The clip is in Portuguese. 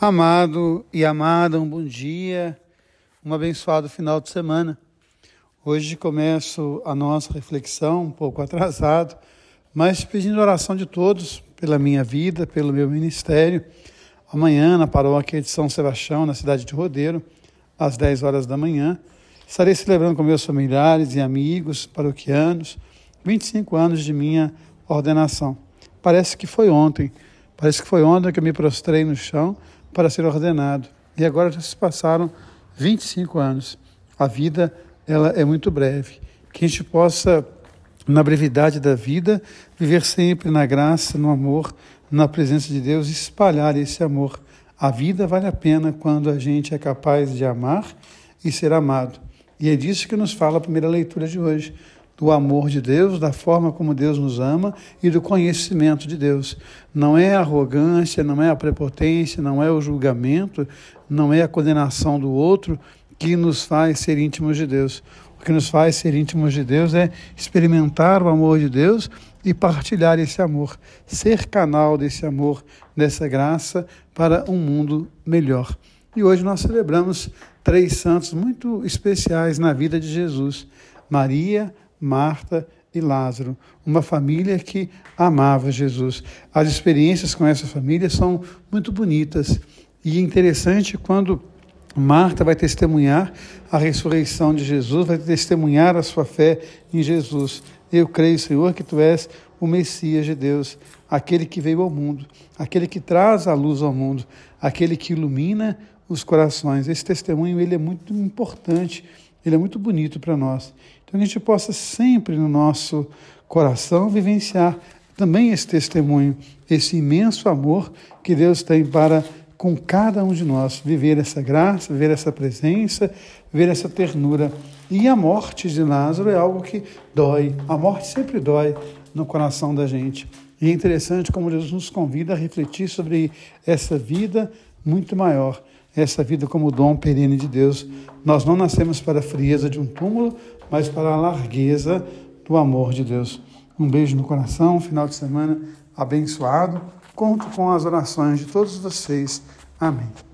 Amado e amada, um bom dia, um abençoado final de semana. Hoje começo a nossa reflexão um pouco atrasado, mas pedindo oração de todos pela minha vida, pelo meu ministério. Amanhã, na paróquia de São Sebastião, na cidade de Rodeiro, às 10 horas da manhã, estarei celebrando com meus familiares e amigos paroquianos 25 anos de minha ordenação. Parece que foi ontem, parece que foi ontem que eu me prostrei no chão para ser ordenado. E agora já se passaram 25 anos. A vida ela é muito breve. Que a gente possa, na brevidade da vida, viver sempre na graça, no amor, na presença de Deus, espalhar esse amor. A vida vale a pena quando a gente é capaz de amar e ser amado. E é disso que nos fala a primeira leitura de hoje do amor de Deus, da forma como Deus nos ama e do conhecimento de Deus. Não é a arrogância, não é a prepotência, não é o julgamento, não é a condenação do outro que nos faz ser íntimos de Deus. O que nos faz ser íntimos de Deus é experimentar o amor de Deus e partilhar esse amor, ser canal desse amor, dessa graça para um mundo melhor. E hoje nós celebramos três santos muito especiais na vida de Jesus: Maria, Marta e Lázaro, uma família que amava Jesus. As experiências com essa família são muito bonitas e interessante quando Marta vai testemunhar a ressurreição de Jesus, vai testemunhar a sua fé em Jesus. Eu creio, Senhor, que tu és o Messias de Deus, aquele que veio ao mundo, aquele que traz a luz ao mundo, aquele que ilumina os corações. Esse testemunho ele é muito importante, ele é muito bonito para nós. Então, que a gente possa sempre no nosso coração vivenciar também esse testemunho, esse imenso amor que Deus tem para com cada um de nós, viver essa graça, viver essa presença, viver essa ternura. E a morte de Lázaro é algo que dói, a morte sempre dói no coração da gente. E é interessante como Jesus nos convida a refletir sobre essa vida muito maior, essa vida como dom perene de Deus. Nós não nascemos para a frieza de um túmulo, mas para a largueza do amor de Deus. Um beijo no coração, final de semana abençoado. Conto com as orações de todos vocês. Amém.